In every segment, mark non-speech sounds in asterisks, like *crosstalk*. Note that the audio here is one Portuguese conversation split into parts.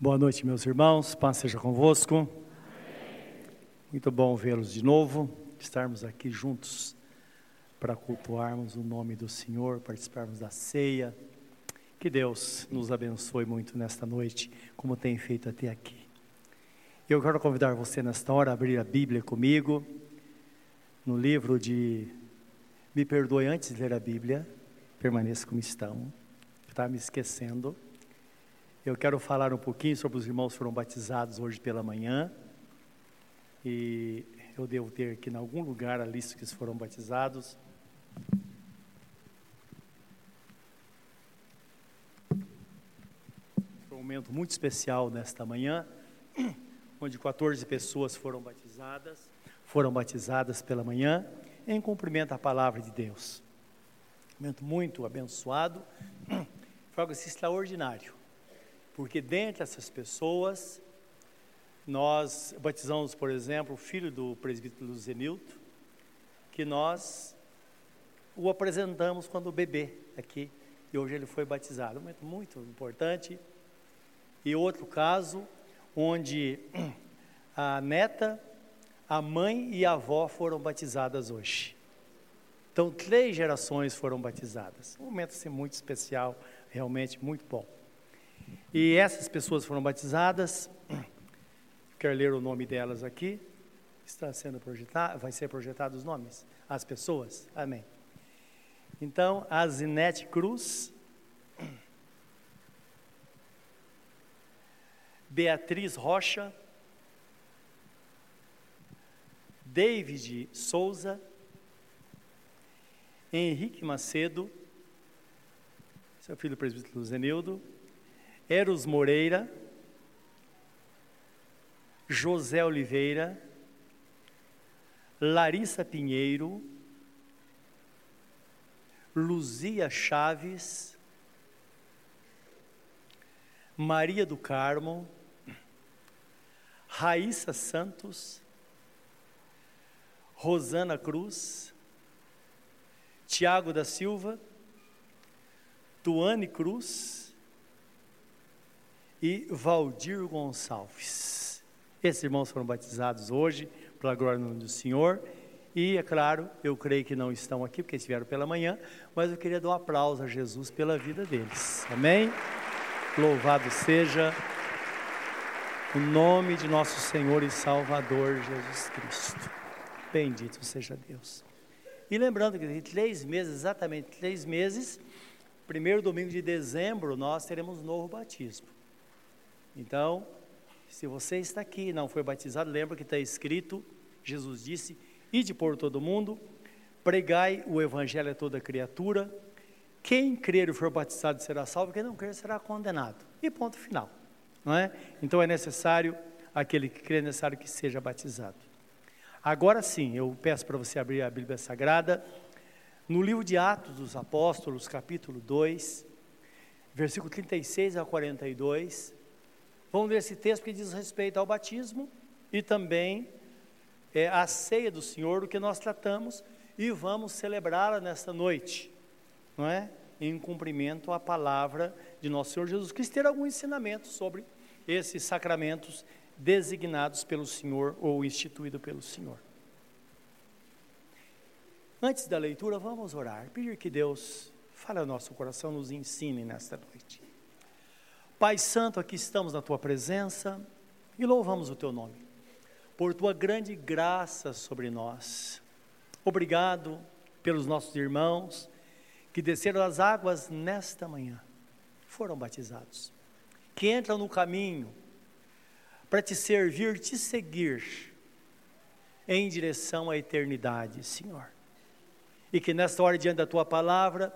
Boa noite, meus irmãos. Paz seja convosco. Muito bom vê-los de novo, estarmos aqui juntos para cultuarmos o nome do Senhor, participarmos da ceia. Que Deus nos abençoe muito nesta noite, como tem feito até aqui. Eu quero convidar você nesta hora a abrir a Bíblia comigo, no livro de Me Perdoe antes de ler a Bíblia, permaneça como estão, está me esquecendo. Eu quero falar um pouquinho sobre os irmãos que foram batizados hoje pela manhã. E eu devo ter aqui em algum lugar a lista que foram batizados. Foi um momento muito especial nesta manhã, *clears throat* onde 14 pessoas foram batizadas, foram batizadas pela manhã, em cumprimento à palavra de Deus. Um momento muito abençoado, *clears throat* foi algo assim extraordinário porque dentre essas pessoas, nós batizamos, por exemplo, o filho do presbítero Zenilton, que nós o apresentamos quando bebê aqui, e hoje ele foi batizado. Um momento muito importante. E outro caso, onde *clears throat* a neta, a mãe e a avó foram batizadas hoje. Então, três gerações foram batizadas. Um momento assim, muito especial, realmente muito bom. E essas pessoas foram batizadas. Quero ler o nome delas aqui. Está sendo projetado, vai ser projetado os nomes, as pessoas. Amém. Então, a Zinete Cruz, Beatriz Rocha, David Souza, Henrique Macedo, seu filho presbítero Zenildo, Eros Moreira, José Oliveira, Larissa Pinheiro, Luzia Chaves, Maria do Carmo, Raíssa Santos, Rosana Cruz, Tiago da Silva, Tuane Cruz, e Valdir Gonçalves. Esses irmãos foram batizados hoje, pela glória do Senhor. E, é claro, eu creio que não estão aqui, porque estiveram pela manhã, mas eu queria dar um aplauso a Jesus pela vida deles. Amém? Louvado seja o nome de nosso Senhor e Salvador Jesus Cristo. Bendito seja Deus. E lembrando que três meses, exatamente três meses, primeiro domingo de dezembro, nós teremos novo batismo. Então, se você está aqui e não foi batizado, lembra que está escrito, Jesus disse, ide por todo mundo, pregai o evangelho a toda criatura, quem crer e for batizado será salvo, quem não crer será condenado. E ponto final. Não é? Então é necessário, aquele que crê, é necessário que seja batizado. Agora sim, eu peço para você abrir a Bíblia Sagrada, no livro de Atos dos Apóstolos, capítulo 2, versículo 36 a 42, Vamos ler esse texto que diz respeito ao batismo e também é, à ceia do Senhor, do que nós tratamos, e vamos celebrá-la nesta noite, não é? Em cumprimento à palavra de nosso Senhor Jesus Cristo, ter algum ensinamento sobre esses sacramentos designados pelo Senhor ou instituído pelo Senhor. Antes da leitura, vamos orar, pedir que Deus fale ao nosso coração, nos ensine nesta noite. Pai Santo, aqui estamos na tua presença e louvamos o teu nome, por tua grande graça sobre nós. Obrigado pelos nossos irmãos que desceram as águas nesta manhã, foram batizados, que entram no caminho para te servir, te seguir em direção à eternidade, Senhor. E que nesta hora, diante da tua palavra,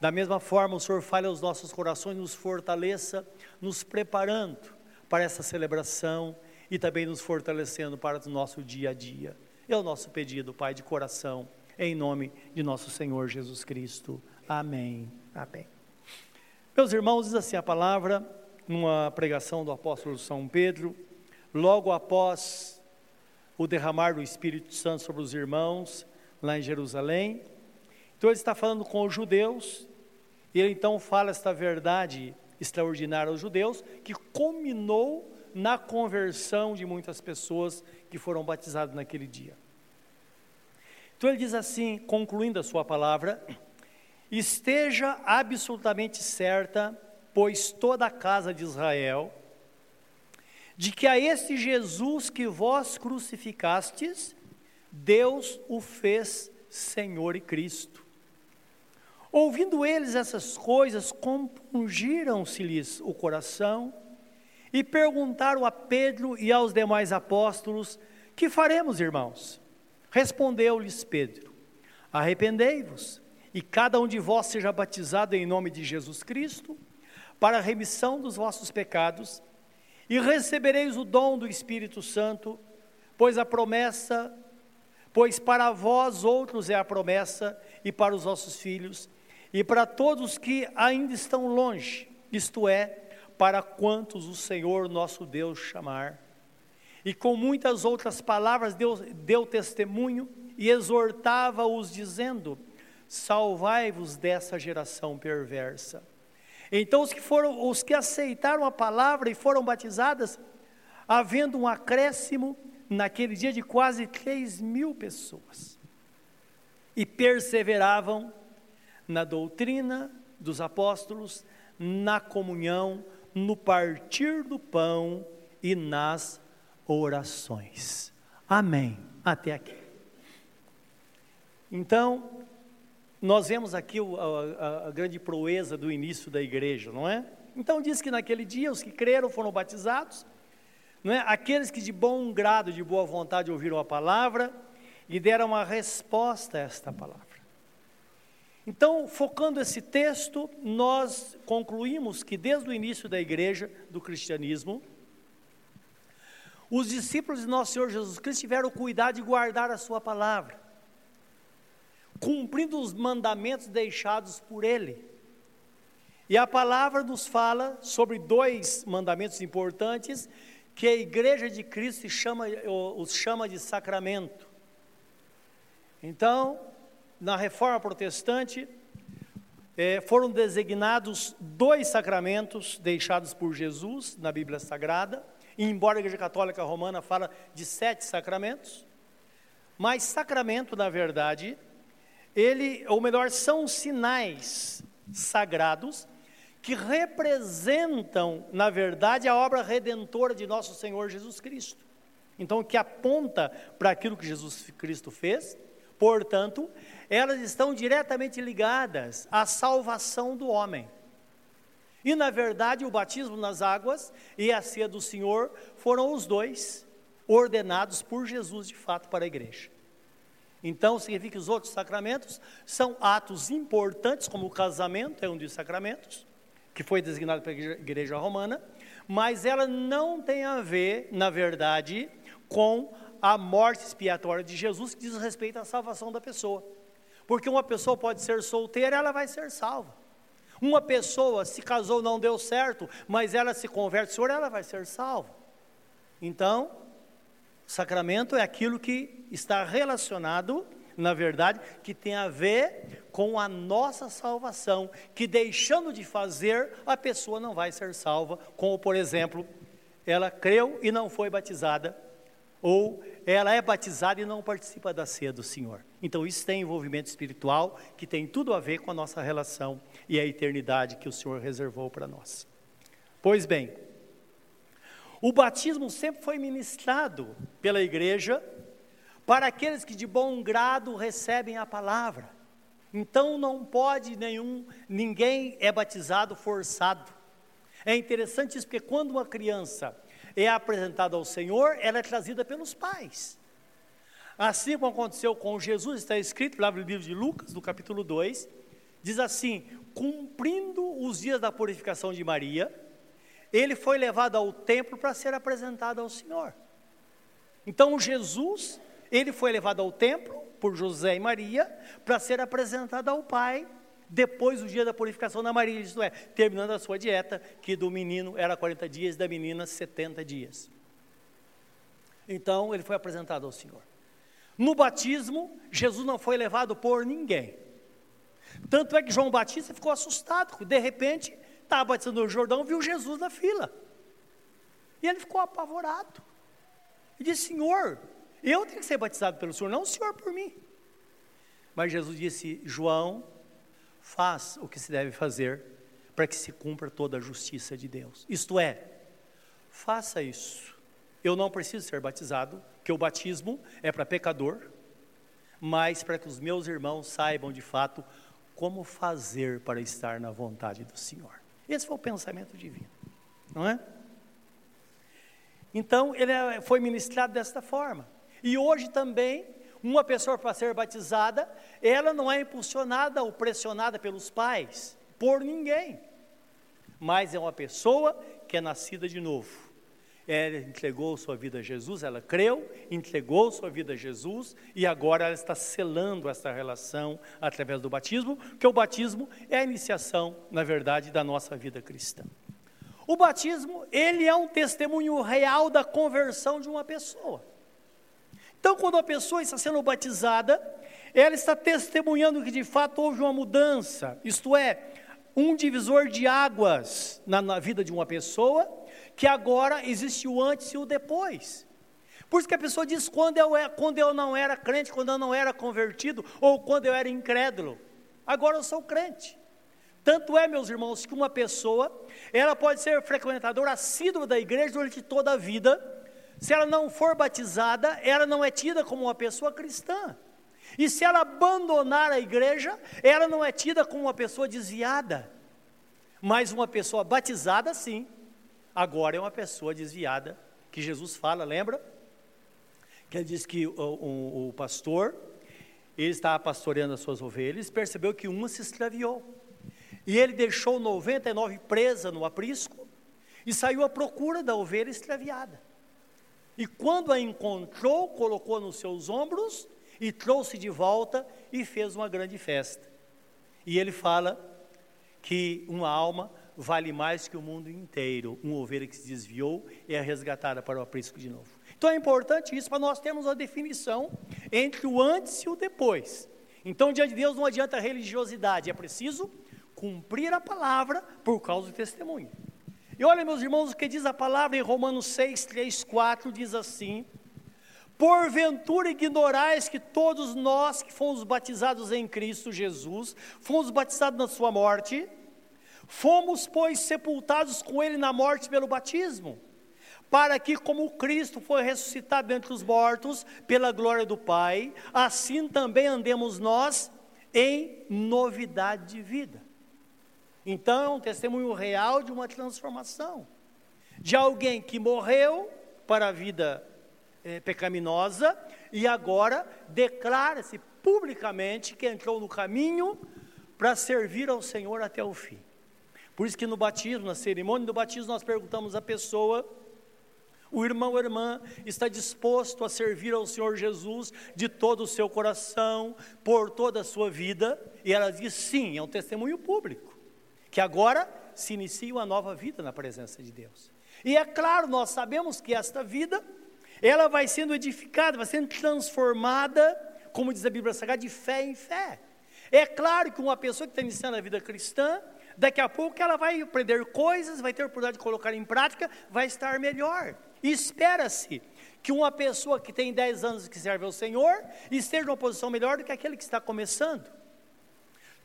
da mesma forma, o Senhor fale aos nossos corações, nos fortaleça, nos preparando para essa celebração e também nos fortalecendo para o nosso dia a dia. É o nosso pedido, Pai, de coração, em nome de nosso Senhor Jesus Cristo. Amém. Amém. Meus irmãos, diz assim a palavra, numa pregação do apóstolo São Pedro, logo após o derramar do Espírito Santo sobre os irmãos, lá em Jerusalém. Então ele está falando com os judeus, ele então fala esta verdade extraordinária aos judeus, que culminou na conversão de muitas pessoas que foram batizadas naquele dia. Então ele diz assim, concluindo a sua palavra: Esteja absolutamente certa, pois toda a casa de Israel, de que a este Jesus que vós crucificastes, Deus o fez Senhor e Cristo. Ouvindo eles essas coisas, compungiram-se-lhes o coração e perguntaram a Pedro e aos demais apóstolos: Que faremos, irmãos? Respondeu-lhes Pedro: Arrependei-vos, e cada um de vós seja batizado em nome de Jesus Cristo, para a remissão dos vossos pecados, e recebereis o dom do Espírito Santo, pois a promessa, pois para vós outros é a promessa, e para os vossos filhos, e para todos que ainda estão longe, isto é, para quantos o Senhor nosso Deus chamar. E com muitas outras palavras Deus deu testemunho e exortava-os, dizendo: Salvai-vos dessa geração perversa. Então os que foram, os que aceitaram a palavra e foram batizadas, havendo um acréscimo naquele dia de quase três mil pessoas, e perseveravam na doutrina dos apóstolos, na comunhão, no partir do pão e nas orações. Amém. Até aqui. Então, nós vemos aqui a, a, a, grande proeza do início da igreja, não é? Então diz que naquele dia os que creram foram batizados, não é? Aqueles que de bom grado, de boa vontade ouviram a palavra e deram uma resposta a esta palavra. Então, focando esse texto, nós concluímos que desde o início da igreja, do cristianismo, os discípulos de nosso Senhor Jesus Cristo tiveram cuidado de guardar a sua palavra, cumprindo os mandamentos deixados por ele. E a palavra nos fala sobre dois mandamentos importantes que a igreja de Cristo chama, os chama de sacramento. Então, na reforma protestante, é, foram designados dois sacramentos deixados por Jesus na Bíblia Sagrada, e embora a Igreja Católica Romana fala de sete sacramentos, mas sacramento, na verdade, ele, ou melhor, são sinais sagrados que representam, na verdade, a obra redentora de nosso Senhor Jesus Cristo. Então, que aponta para aquilo que Jesus Cristo fez, portanto, elas estão diretamente ligadas à salvação do homem. E na verdade, o batismo nas águas e a ceia do Senhor foram os dois ordenados por Jesus de fato para a igreja. Então, significa que os outros sacramentos são atos importantes, como o casamento é um dos sacramentos, que foi designado pela igreja romana, mas ela não tem a ver, na verdade, com a morte expiatória de Jesus, que diz respeito à salvação da pessoa. Porque uma pessoa pode ser solteira, ela vai ser salva. Uma pessoa se casou, não deu certo, mas ela se converte, Senhor, ela vai ser salva. Então, sacramento é aquilo que está relacionado, na verdade, que tem a ver com a nossa salvação, que deixando de fazer, a pessoa não vai ser salva, como por exemplo, ela creu e não foi batizada, ou ela é batizada e não participa da ceia do Senhor. Então isso tem envolvimento espiritual que tem tudo a ver com a nossa relação e a eternidade que o Senhor reservou para nós. Pois bem, o batismo sempre foi ministrado pela igreja para aqueles que de bom grado recebem a palavra. Então não pode nenhum, ninguém é batizado forçado. É interessante isso porque quando uma criança é apresentada ao Senhor, ela é trazida pelos pais. Assim como aconteceu com Jesus, está escrito lá no livro de Lucas, no capítulo 2, diz assim: cumprindo os dias da purificação de Maria, ele foi levado ao templo para ser apresentado ao Senhor. Então Jesus, ele foi levado ao templo por José e Maria para ser apresentado ao Pai depois do dia da purificação da Maria, isto é, terminando a sua dieta, que do menino era 40 dias, da menina 70 dias. Então ele foi apresentado ao Senhor. No batismo, Jesus não foi levado por ninguém. Tanto é que João Batista ficou assustado, de repente estava batizando no Jordão, viu Jesus na fila. E ele ficou apavorado. E disse: Senhor, eu tenho que ser batizado pelo Senhor, não o Senhor por mim. Mas Jesus disse: João, faz o que se deve fazer para que se cumpra toda a justiça de Deus. Isto é, faça isso. Eu não preciso ser batizado, que o batismo é para pecador, mas para que os meus irmãos saibam de fato como fazer para estar na vontade do Senhor. Esse foi o pensamento divino, não é? Então, ele é, foi ministrado desta forma. E hoje também, uma pessoa para ser batizada, ela não é impulsionada ou pressionada pelos pais, por ninguém mas é uma pessoa que é nascida de novo. Ela entregou sua vida a Jesus, ela creu, entregou sua vida a Jesus e agora ela está selando essa relação através do batismo, que o batismo é a iniciação, na verdade, da nossa vida cristã. O batismo, ele é um testemunho real da conversão de uma pessoa. Então, quando a pessoa está sendo batizada, ela está testemunhando que de fato houve uma mudança, isto é, um divisor de águas na, na vida de uma pessoa, que agora existe o antes e o depois. Por isso que a pessoa diz quando eu, é, quando eu não era crente, quando eu não era convertido, ou quando eu era incrédulo. Agora eu sou crente. Tanto é, meus irmãos, que uma pessoa, ela pode ser frequentadora assídua da igreja durante toda a vida, se ela não for batizada, ela não é tida como uma pessoa cristã. E se ela abandonar a igreja, ela não é tida como uma pessoa desviada, mas uma pessoa batizada, sim. Agora é uma pessoa desviada, que Jesus fala, lembra? Que ele diz que o, o, o pastor, ele estava pastoreando as suas ovelhas, percebeu que uma se extraviou. E ele deixou 99 presa no aprisco e saiu à procura da ovelha extraviada. E quando a encontrou, colocou nos seus ombros e trouxe de volta e fez uma grande festa. E ele fala que uma alma vale mais que o mundo inteiro. Uma ovelha que se desviou é resgatada para o aprisco de novo. Então é importante isso para nós termos a definição entre o antes e o depois. Então, diante de Deus não adianta religiosidade, é preciso cumprir a palavra por causa do testemunho. E olha, meus irmãos, o que diz a palavra em Romanos 6, 3, 4, diz assim: Porventura ignorais que todos nós que fomos batizados em Cristo Jesus, fomos batizados na sua morte, fomos, pois, sepultados com ele na morte pelo batismo, para que, como Cristo foi ressuscitado entre os mortos pela glória do Pai, assim também andemos nós em novidade de vida. Então é um testemunho real de uma transformação, de alguém que morreu para a vida é, pecaminosa e agora declara-se publicamente que entrou no caminho para servir ao Senhor até o fim. Por isso que no batismo, na cerimônia do batismo, nós perguntamos à pessoa, o irmão ou irmã está disposto a servir ao Senhor Jesus de todo o seu coração, por toda a sua vida? E ela diz sim, é um testemunho público, que agora se inicia uma nova vida na presença de Deus. E é claro, nós sabemos que esta vida ela vai sendo edificada, vai sendo transformada, como diz a Bíblia Sagrada, de fé em fé. É claro que uma pessoa que está iniciando a vida cristã, daqui a pouco ela vai aprender coisas, vai ter a oportunidade de colocar em prática, vai estar melhor. Espera-se que uma pessoa que tem 10 anos que serve ao Senhor esteja numa posição melhor do que aquele que está começando.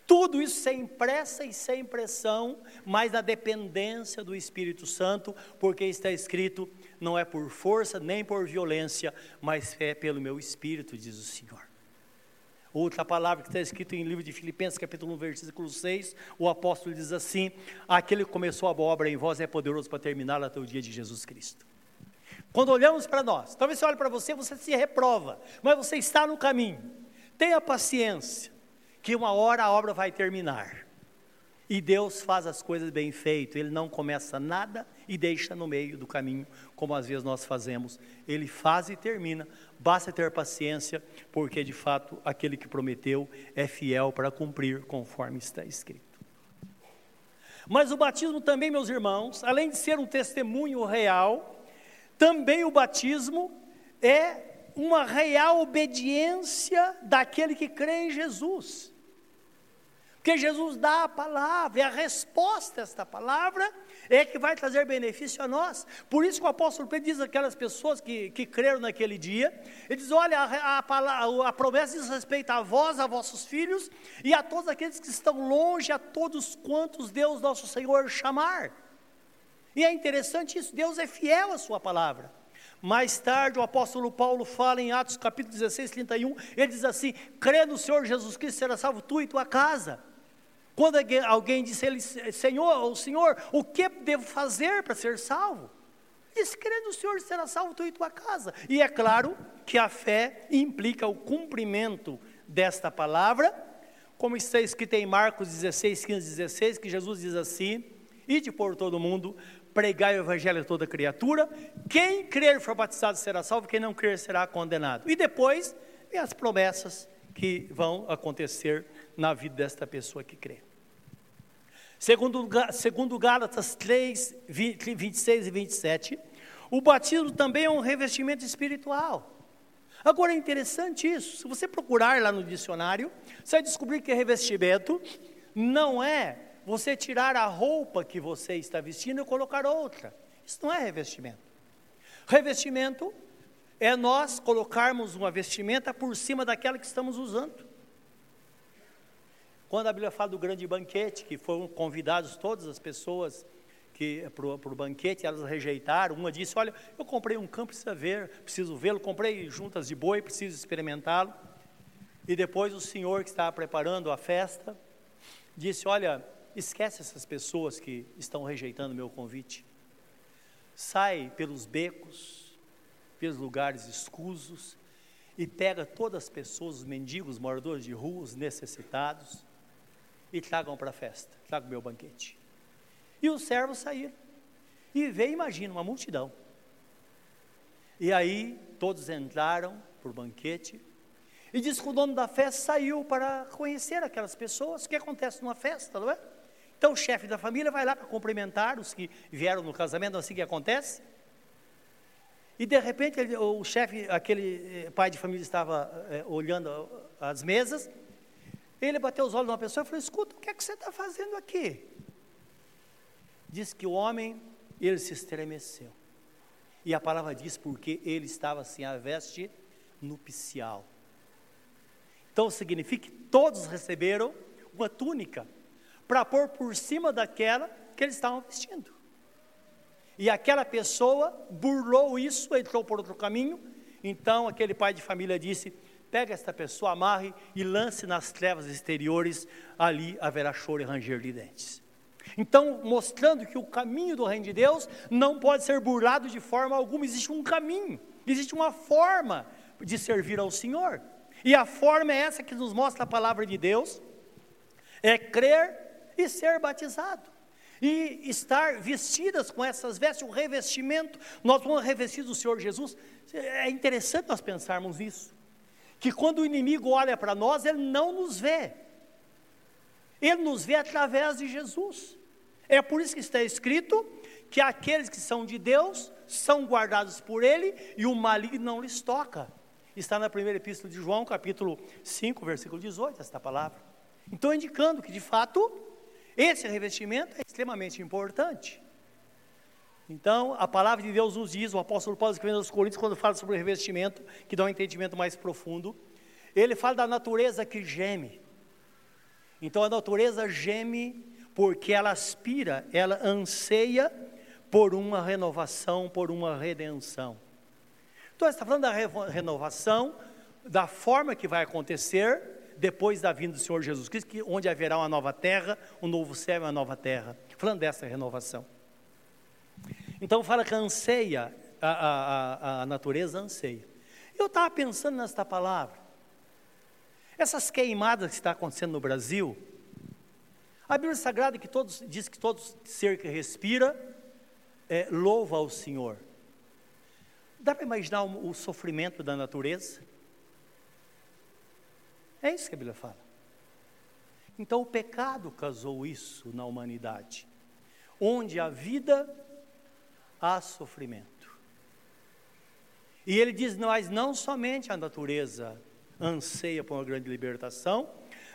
Tudo isso sem pressa e sem pressão, mas na dependência do Espírito Santo, porque está escrito: não é por força nem por violência, mas é pelo meu Espírito, diz o Senhor. Outra palavra que está escrito em livro de Filipenses, capítulo 1, versículo 6, o apóstolo diz assim: Aquele que começou a boa obra em vós é poderoso para terminá-la até o dia de Jesus Cristo. Quando olhamos para nós, talvez você olhe para você, você se reprova, mas você está no caminho. Tenha paciência que uma hora a obra vai terminar. E Deus faz as coisas bem feitas, Ele não começa nada e deixa no meio do caminho, como às vezes nós fazemos. Ele faz e termina, basta ter paciência, porque de fato aquele que prometeu é fiel para cumprir conforme está escrito. Mas o batismo também, meus irmãos, além de ser um testemunho real, também o batismo é uma real obediência daquele que crê em Jesus. Porque Jesus dá a palavra, e a resposta a esta palavra é que vai trazer benefício a nós. Por isso que o apóstolo Pedro diz aquelas pessoas que, que creram naquele dia, ele diz: olha, a, a, a promessa diz respeito a vós, a vossos filhos, e a todos aqueles que estão longe, a todos quantos Deus nosso Senhor chamar. E é interessante isso, Deus é fiel à sua palavra. Mais tarde, o apóstolo Paulo fala em Atos capítulo 16, 31, ele diz assim: crê no Senhor Jesus Cristo, será salvo tu e tua casa. Quando alguém disse ele, Senhor, o Senhor, o que devo fazer para ser salvo? Ele disse, crê no Senhor, será salvo tu e tua casa. E é claro que a fé implica o cumprimento desta palavra, como está escrito em Marcos 16, 15, 16, que Jesus diz assim, ide por todo mundo, pregai o evangelho a toda criatura, quem crer for batizado será salvo, quem não crer será condenado. E depois, vem as promessas que vão acontecer na vida desta pessoa que crê. Segundo, segundo Gálatas 3, 20, 26 e 27, o batismo também é um revestimento espiritual. Agora é interessante isso, se você procurar lá no dicionário, você vai descobrir que revestimento não é você tirar a roupa que você está vestindo e colocar outra. Isso não é revestimento. Revestimento é nós colocarmos uma vestimenta por cima daquela que estamos usando. Quando a Bíblia fala do grande banquete, que foram convidados todas as pessoas que para o banquete, elas rejeitaram. Uma disse: Olha, eu comprei um campo, precisa ver, preciso vê-lo. Comprei juntas de boi, preciso experimentá-lo. E depois o senhor que estava preparando a festa disse: Olha, esquece essas pessoas que estão rejeitando o meu convite. Sai pelos becos, pelos lugares escusos e pega todas as pessoas, os mendigos, moradores de ruas, necessitados e tragam para a festa, tragam o meu banquete. E os servos saíram. E veio, imagina, uma multidão. E aí todos entraram para o banquete. E diz que o dono da festa saiu para conhecer aquelas pessoas. O que acontece numa festa, não é? Então o chefe da família vai lá para cumprimentar os que vieram no casamento, assim que acontece. E de repente ele, o chefe, aquele eh, pai de família estava é, olhando as mesas ele bateu os olhos numa pessoa e falou: Escuta, o que é que você está fazendo aqui? Diz que o homem, ele se estremeceu. E a palavra diz porque ele estava sem a veste nupcial. Então significa que todos receberam uma túnica para pôr por cima daquela que eles estavam vestindo. E aquela pessoa burlou isso, entrou por outro caminho. Então aquele pai de família disse: pega esta pessoa, amarre e lance nas trevas exteriores, ali haverá choro e ranger de dentes. Então, mostrando que o caminho do reino de Deus não pode ser burlado de forma alguma, existe um caminho, existe uma forma de servir ao Senhor. E a forma é essa que nos mostra a palavra de Deus: é crer e ser batizado. E estar vestidas com essas vestes, um revestimento, nós vamos revestir do Senhor Jesus. É interessante nós pensarmos isso que quando o inimigo olha para nós, ele não nos vê. Ele nos vê através de Jesus. É por isso que está escrito que aqueles que são de Deus são guardados por Ele e o maligno não lhes toca. Está na primeira epístola de João, capítulo 5, versículo 18, esta palavra. Então, indicando que, de fato, esse revestimento é extremamente importante. Então, a palavra de Deus nos diz, o apóstolo Paulo escrevendo aos Coríntios, quando fala sobre o revestimento, que dá um entendimento mais profundo, ele fala da natureza que geme. Então, a natureza geme porque ela aspira, ela anseia por uma renovação, por uma redenção. Então, está falando da renovação, da forma que vai acontecer depois da vinda do Senhor Jesus Cristo, onde haverá uma nova terra, um novo céu e uma nova terra. Falando dessa renovação. Então fala que anseia, a, a, a natureza anseia. Eu estava pensando nesta palavra. Essas queimadas que está acontecendo no Brasil, a Bíblia Sagrada que todos, diz que todo ser que respira é, louva ao Senhor. Dá para imaginar o, o sofrimento da natureza? É isso que a Bíblia fala. Então o pecado causou isso na humanidade, onde a vida há sofrimento. E ele diz: Mas não somente a natureza anseia por uma grande libertação,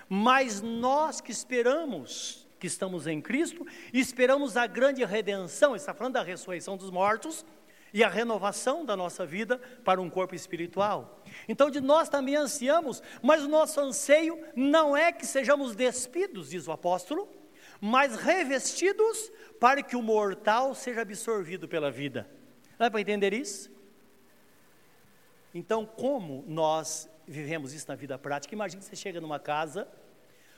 Mas nós que esperamos, que estamos em Cristo, esperamos a grande redenção, está falando da ressurreição dos mortos e a renovação da nossa vida para um corpo espiritual. Então, de nós também ansiamos, mas o nosso anseio não é que sejamos despidos, diz o apóstolo, mas revestidos para que o mortal seja absorvido pela vida. Dá para entender isso? Então, como nós vivemos isso na vida prática? Imagine que você chega numa casa,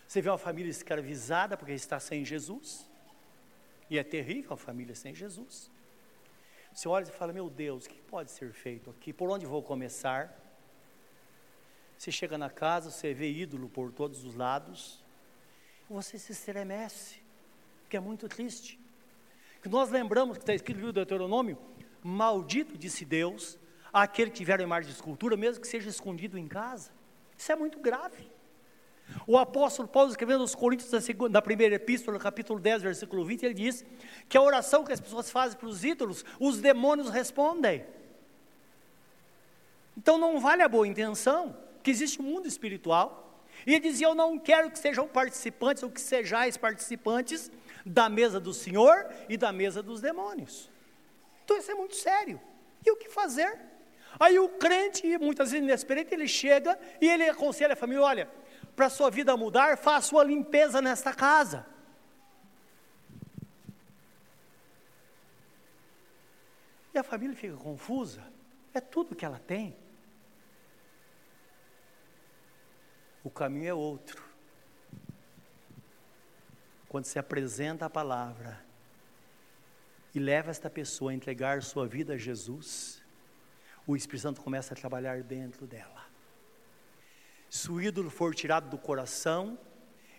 você vê uma família escravizada porque está sem Jesus, e é terrível a família sem Jesus. Você olha e fala: Meu Deus, o que pode ser feito aqui? Por onde vou começar? Você chega na casa, você vê ídolo por todos os lados, você se estremece, que é muito triste. Que nós lembramos que está escrito no Deuteronômio: Maldito disse Deus, aquele que tiver a imagem de escultura, mesmo que seja escondido em casa. Isso é muito grave. O apóstolo Paulo, escrevendo aos Coríntios, na, na primeira epístola, capítulo 10, versículo 20, ele diz que a oração que as pessoas fazem para os ídolos, os demônios respondem. Então não vale a boa intenção, que existe um mundo espiritual. E dizia: Eu não quero que sejam participantes, ou que sejais participantes da mesa do Senhor e da mesa dos demônios. Então isso é muito sério. E o que fazer? Aí o crente, muitas vezes inexperiente, ele chega e ele aconselha a família: olha, para a sua vida mudar, faça uma limpeza nesta casa. E a família fica confusa. É tudo que ela tem. O caminho é outro. Quando se apresenta a palavra e leva esta pessoa a entregar sua vida a Jesus, o Espírito Santo começa a trabalhar dentro dela. Se o ídolo for tirado do coração,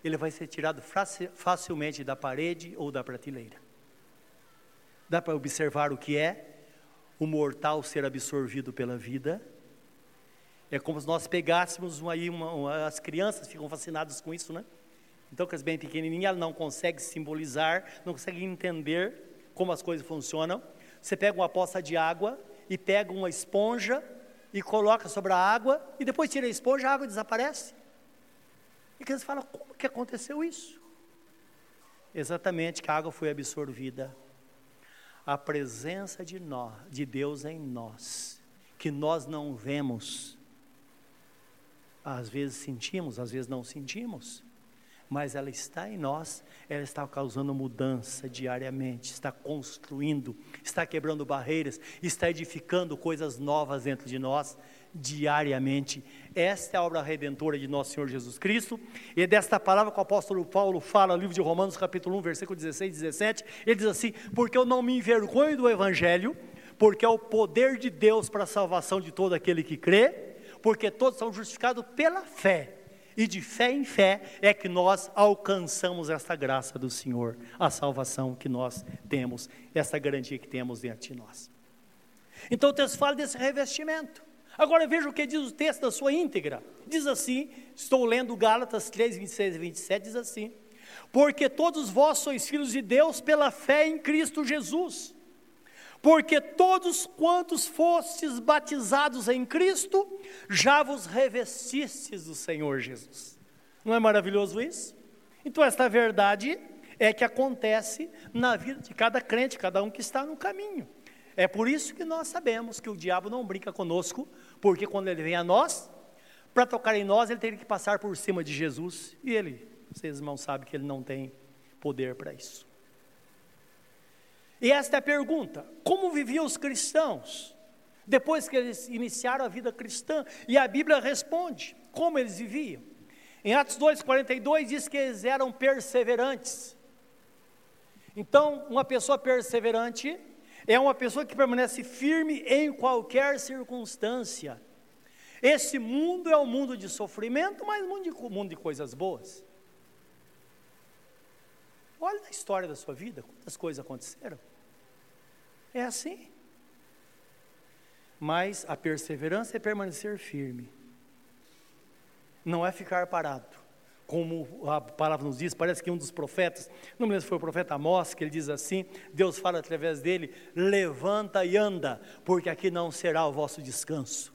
ele vai ser tirado facilmente da parede ou da prateleira. Dá para observar o que é o mortal ser absorvido pela vida. É como se nós pegássemos aí uma, uma, as crianças ficam fascinadas com isso, né? Então, que as bem pequenininhas, ela não consegue simbolizar, não consegue entender como as coisas funcionam. Você pega uma poça de água e pega uma esponja e coloca sobre a água, e depois tira a esponja, a água desaparece. E que eles falam, como que aconteceu isso? Exatamente que a água foi absorvida. A presença de nós, de Deus em nós, que nós não vemos, às vezes sentimos, às vezes não sentimos, mas ela está em nós, ela está causando mudança diariamente, está construindo, está quebrando barreiras, está edificando coisas novas dentro de nós diariamente. Esta é a obra redentora de nosso Senhor Jesus Cristo, e desta palavra que o apóstolo Paulo fala no livro de Romanos, capítulo 1, versículo 16 e 17, ele diz assim: Porque eu não me envergonho do evangelho, porque é o poder de Deus para a salvação de todo aquele que crê, porque todos são justificados pela fé e de fé em fé é que nós alcançamos esta graça do Senhor, a salvação que nós temos, essa garantia que temos dentro de nós. Então o texto fala desse revestimento. Agora veja o que diz o texto da sua íntegra. Diz assim, estou lendo Gálatas 3, 26 e 27, diz assim: Porque todos vós sois filhos de Deus pela fé em Cristo Jesus porque todos quantos fostes batizados em Cristo, já vos revestistes do Senhor Jesus. Não é maravilhoso isso? Então, esta verdade é que acontece na vida de cada crente, cada um que está no caminho. É por isso que nós sabemos que o diabo não brinca conosco, porque quando ele vem a nós, para tocar em nós, ele teria que passar por cima de Jesus, e ele, vocês irmãos sabem que ele não tem poder para isso. E esta é a pergunta: como viviam os cristãos depois que eles iniciaram a vida cristã? E a Bíblia responde como eles viviam. Em Atos 2,42 diz que eles eram perseverantes. Então, uma pessoa perseverante é uma pessoa que permanece firme em qualquer circunstância. Esse mundo é um mundo de sofrimento, mas um mundo de, coisas boas. Olha a história da sua vida, quantas coisas aconteceram. É assim. Mas a perseverança é permanecer firme. Não é ficar parado. Como a palavra nos diz, parece que um dos profetas, não me lembro se foi o profeta Amós, que ele diz assim: Deus fala através dele: levanta e anda, porque aqui não será o vosso descanso.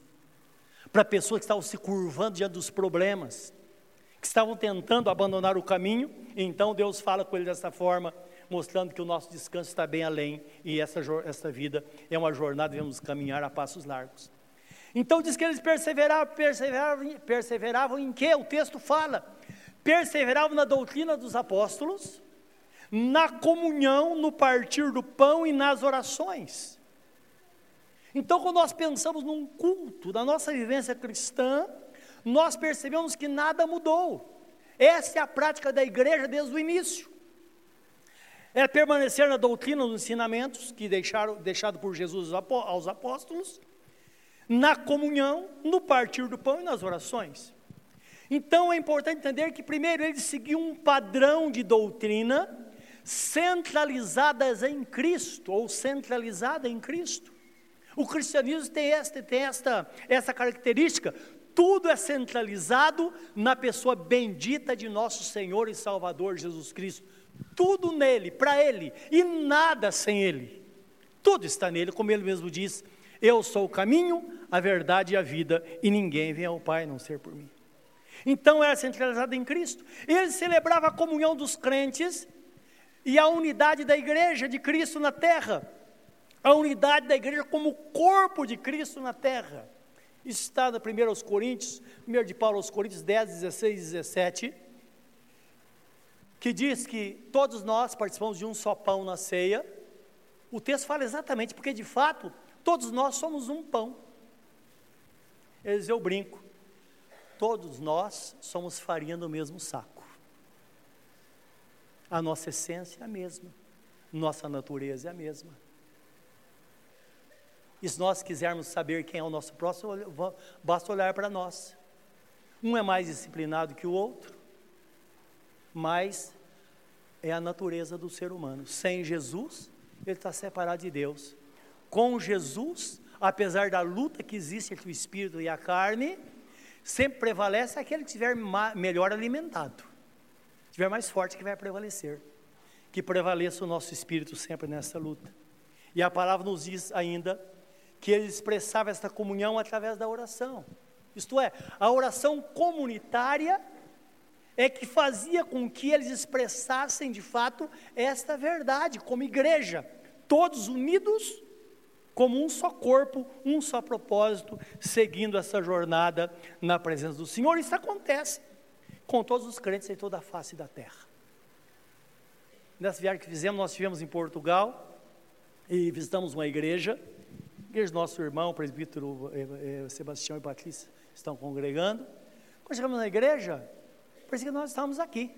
Para pessoas que estavam se curvando diante dos problemas, que estavam tentando abandonar o caminho, então Deus fala com ele dessa forma, mostrando que o nosso descanso está bem além, e essa, essa vida é uma jornada, devemos caminhar a passos largos. Então diz que eles perseveravam, perseveravam, perseveravam em que? O texto fala, perseveravam na doutrina dos apóstolos, na comunhão, no partir do pão e nas orações. Então, quando nós pensamos num culto da nossa vivência cristã, nós percebemos que nada mudou. Essa é a prática da igreja desde o início. É permanecer na doutrina dos ensinamentos que deixaram deixado por Jesus aos apóstolos, na comunhão, no partir do pão e nas orações. Então é importante entender que primeiro eles seguiam um padrão de doutrina centralizadas em Cristo ou centralizada em Cristo. O cristianismo tem esta, tem esta, essa característica. Tudo é centralizado na pessoa bendita de nosso Senhor e Salvador Jesus Cristo. Tudo nele, para ele, e nada sem ele. Tudo está nele, como ele mesmo diz: Eu sou o caminho, a verdade e a vida, e ninguém vem ao Pai não ser por mim. Então era centralizado em Cristo. Ele celebrava a comunhão dos crentes e a unidade da igreja de Cristo na terra a unidade da igreja como corpo de Cristo na terra. Isso está na 1 aos Coríntios, 1 de Paulo aos Coríntios 10, 16 e 17, que diz que todos nós participamos de um só pão na ceia. O texto fala exatamente, porque de fato, todos nós somos um pão. Eles eu brinco, todos nós somos farinha do mesmo saco. A nossa essência é a mesma, nossa natureza é a mesma. E se nós quisermos saber quem é o nosso próximo, basta olhar para nós. Um é mais disciplinado que o outro, mas é a natureza do ser humano. Sem Jesus, ele está separado de Deus. Com Jesus, apesar da luta que existe entre o espírito e a carne, sempre prevalece aquele que estiver melhor alimentado, estiver mais forte que vai prevalecer. Que prevaleça o nosso espírito sempre nessa luta. E a palavra nos diz ainda que ele expressava esta comunhão através da oração. Isto é, a oração comunitária é que fazia com que eles expressassem de fato esta verdade, como igreja, todos unidos como um só corpo, um só propósito, seguindo essa jornada na presença do Senhor. Isso acontece com todos os crentes em toda a face da terra. Nessa viagem que fizemos, nós estivemos em Portugal e visitamos uma igreja igreja do nosso irmão, o presbítero eh, eh, Sebastião e Patrícia estão congregando. Quando chegamos na igreja, parecia que nós estávamos aqui.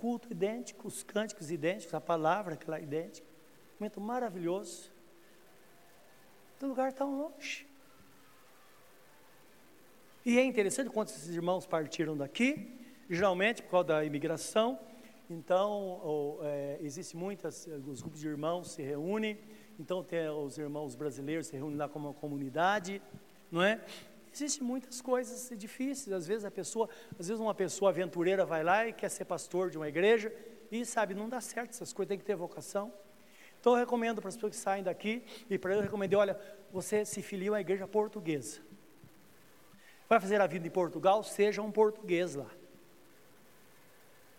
Culto idêntico, os cânticos idênticos, a palavra aquela idêntica. Um momento maravilhoso. Do lugar tão longe. E é interessante quando esses irmãos partiram daqui, geralmente por causa da imigração, então, ou, é, existe muitas, os grupos de irmãos se reúnem, então tem os irmãos brasileiros se reúnem lá como uma comunidade, não é? Existem muitas coisas difíceis, às vezes a pessoa, às vezes uma pessoa aventureira vai lá e quer ser pastor de uma igreja, e sabe, não dá certo essas coisas, tem que ter vocação. Então eu recomendo para as pessoas que saem daqui, e para eu recomendei, olha, você se filia uma igreja portuguesa. Vai fazer a vida em Portugal, seja um português lá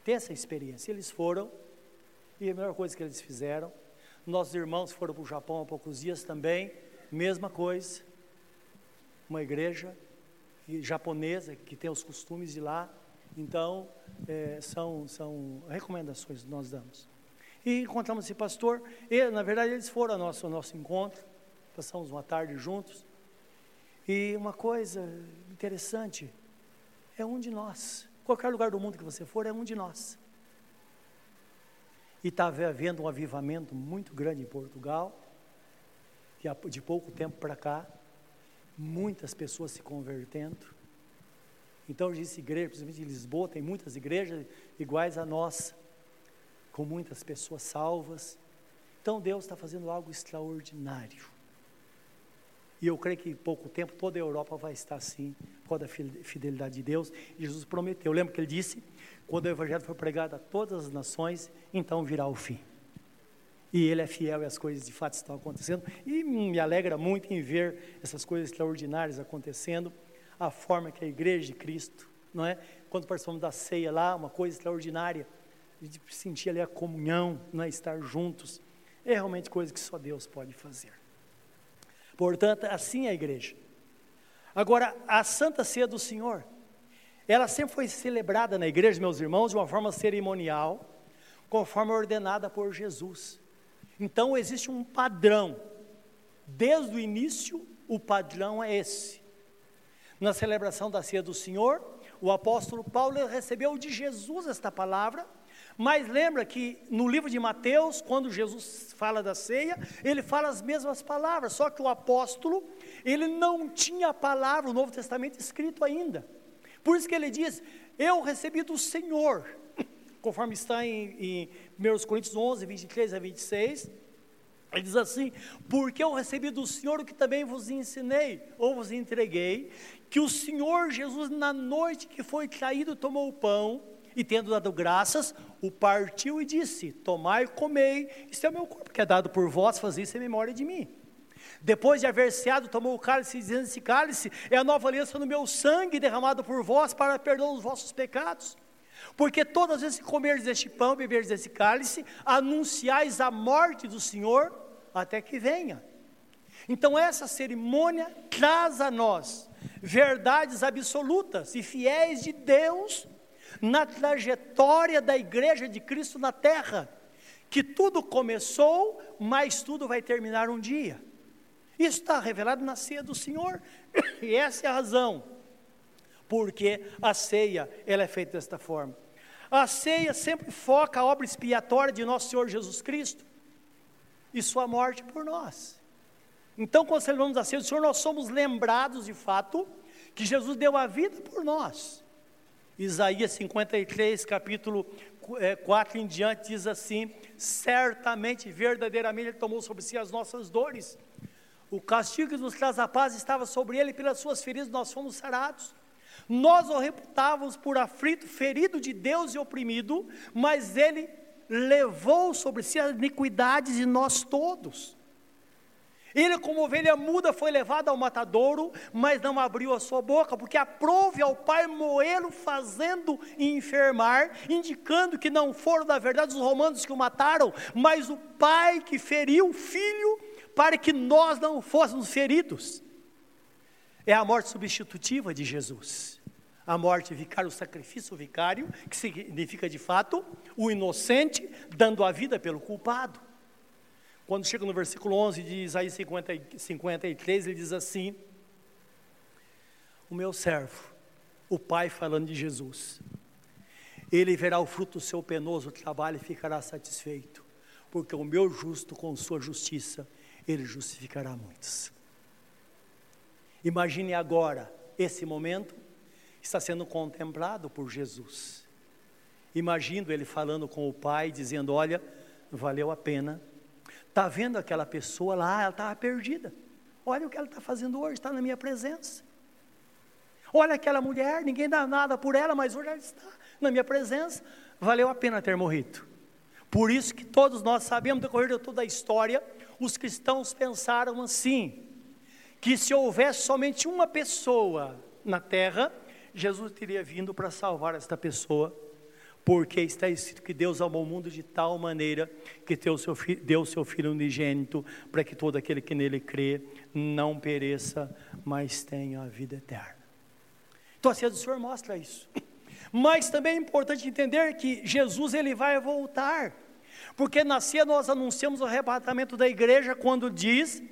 ter essa experiência. Eles foram, e a melhor coisa que eles fizeram. Nossos irmãos foram para o Japão há poucos dias também, mesma coisa. Uma igreja japonesa que tem os costumes de lá. Então, é, são, são recomendações que nós damos. E encontramos esse pastor, e na verdade eles foram ao nosso, ao nosso encontro, passamos uma tarde juntos. E uma coisa interessante, é um de nós. Qualquer lugar do mundo que você for, é um de nós. E está havendo um avivamento muito grande em Portugal, de pouco tempo para cá, muitas pessoas se convertendo. Então, disse igreja, principalmente em Lisboa, tem muitas igrejas iguais a nossa, com muitas pessoas salvas. Então, Deus está fazendo algo extraordinário. E eu creio que em pouco tempo toda a Europa vai estar assim, por causa da fidelidade de Deus. Jesus prometeu. Lembra que ele disse: quando o Evangelho for pregado a todas as nações, então virá o fim. E ele é fiel e as coisas de fato estão acontecendo. E me alegra muito em ver essas coisas extraordinárias acontecendo a forma que a igreja de Cristo, não é? Quando participamos da ceia lá, uma coisa extraordinária, de sentir ali a comunhão, não é? estar juntos, é realmente coisa que só Deus pode fazer. Portanto, assim é a igreja. Agora, a Santa Ceia do Senhor, ela sempre foi celebrada na igreja, meus irmãos, de uma forma cerimonial, conforme ordenada por Jesus. Então, existe um padrão. Desde o início, o padrão é esse. Na celebração da ceia do Senhor, o apóstolo Paulo recebeu de Jesus esta palavra, mas lembra que no livro de Mateus, quando Jesus fala da ceia, ele fala as mesmas palavras, só que o apóstolo, ele não tinha a palavra, o Novo Testamento escrito ainda. Por isso que ele diz: Eu recebi do Senhor, conforme está em, em 1 Coríntios 11, 23 a 26. Ele diz assim: Porque eu recebi do Senhor o que também vos ensinei, ou vos entreguei, que o Senhor Jesus, na noite que foi traído, tomou o pão e, tendo dado graças, o partiu e disse: Tomai e comei, isto é o meu corpo que é dado por vós, fazei isso em memória de mim. Depois de haver ceado, tomou o cálice, dizendo: Esse cálice é a nova aliança no meu sangue derramado por vós para perdão dos vossos pecados. Porque todas as vezes que comerdes este pão, beberdes esse cálice, anunciais a morte do Senhor até que venha. Então, essa cerimônia traz a nós verdades absolutas e fiéis de Deus na trajetória da igreja de Cristo na terra, que tudo começou, mas tudo vai terminar um dia. Isso está revelado na ceia do Senhor, *coughs* e essa é a razão porque a ceia ela é feita desta forma. A ceia sempre foca a obra expiatória de nosso Senhor Jesus Cristo e sua morte por nós. Então, quando celebramos a ceia do Senhor, nós somos lembrados de fato que Jesus deu a vida por nós. Isaías 53, capítulo 4 é, em diante, diz assim: Certamente, verdadeiramente, Ele tomou sobre si as nossas dores. O castigo que nos traz a paz estava sobre Ele, pelas suas feridas nós fomos sarados. Nós o reputávamos por aflito, ferido de Deus e oprimido, mas Ele levou sobre si as iniquidades de nós todos. Ele, como ovelha muda, foi levado ao matadouro, mas não abriu a sua boca, porque aprove ao Pai moê-lo, fazendo enfermar, indicando que não foram, na verdade, os romanos que o mataram, mas o Pai que feriu o filho, para que nós não fôssemos feridos. É a morte substitutiva de Jesus. A morte vicária, o sacrifício vicário, que significa de fato o inocente dando a vida pelo culpado. Quando chega no versículo 11 de Isaías 50, 53, ele diz assim: O meu servo, o Pai falando de Jesus, ele verá o fruto do seu penoso trabalho e ficará satisfeito, porque o meu justo, com sua justiça, ele justificará muitos. Imagine agora esse momento está sendo contemplado por Jesus. Imagino ele falando com o Pai, dizendo: Olha, valeu a pena Está vendo aquela pessoa lá, ela estava perdida. Olha o que ela está fazendo hoje, está na minha presença. Olha aquela mulher, ninguém dá nada por ela, mas hoje ela está na minha presença. Valeu a pena ter morrido. Por isso que todos nós sabemos, decorrer de toda a história, os cristãos pensaram assim: que se houvesse somente uma pessoa na terra, Jesus teria vindo para salvar esta pessoa porque está escrito que Deus amou o mundo de tal maneira que deu o seu, seu Filho unigênito, para que todo aquele que nele crê não pereça, mas tenha a vida eterna. Então a ceia do Senhor mostra isso. Mas também é importante entender que Jesus ele vai voltar, porque na ceia nós anunciamos o arrebatamento da igreja quando diz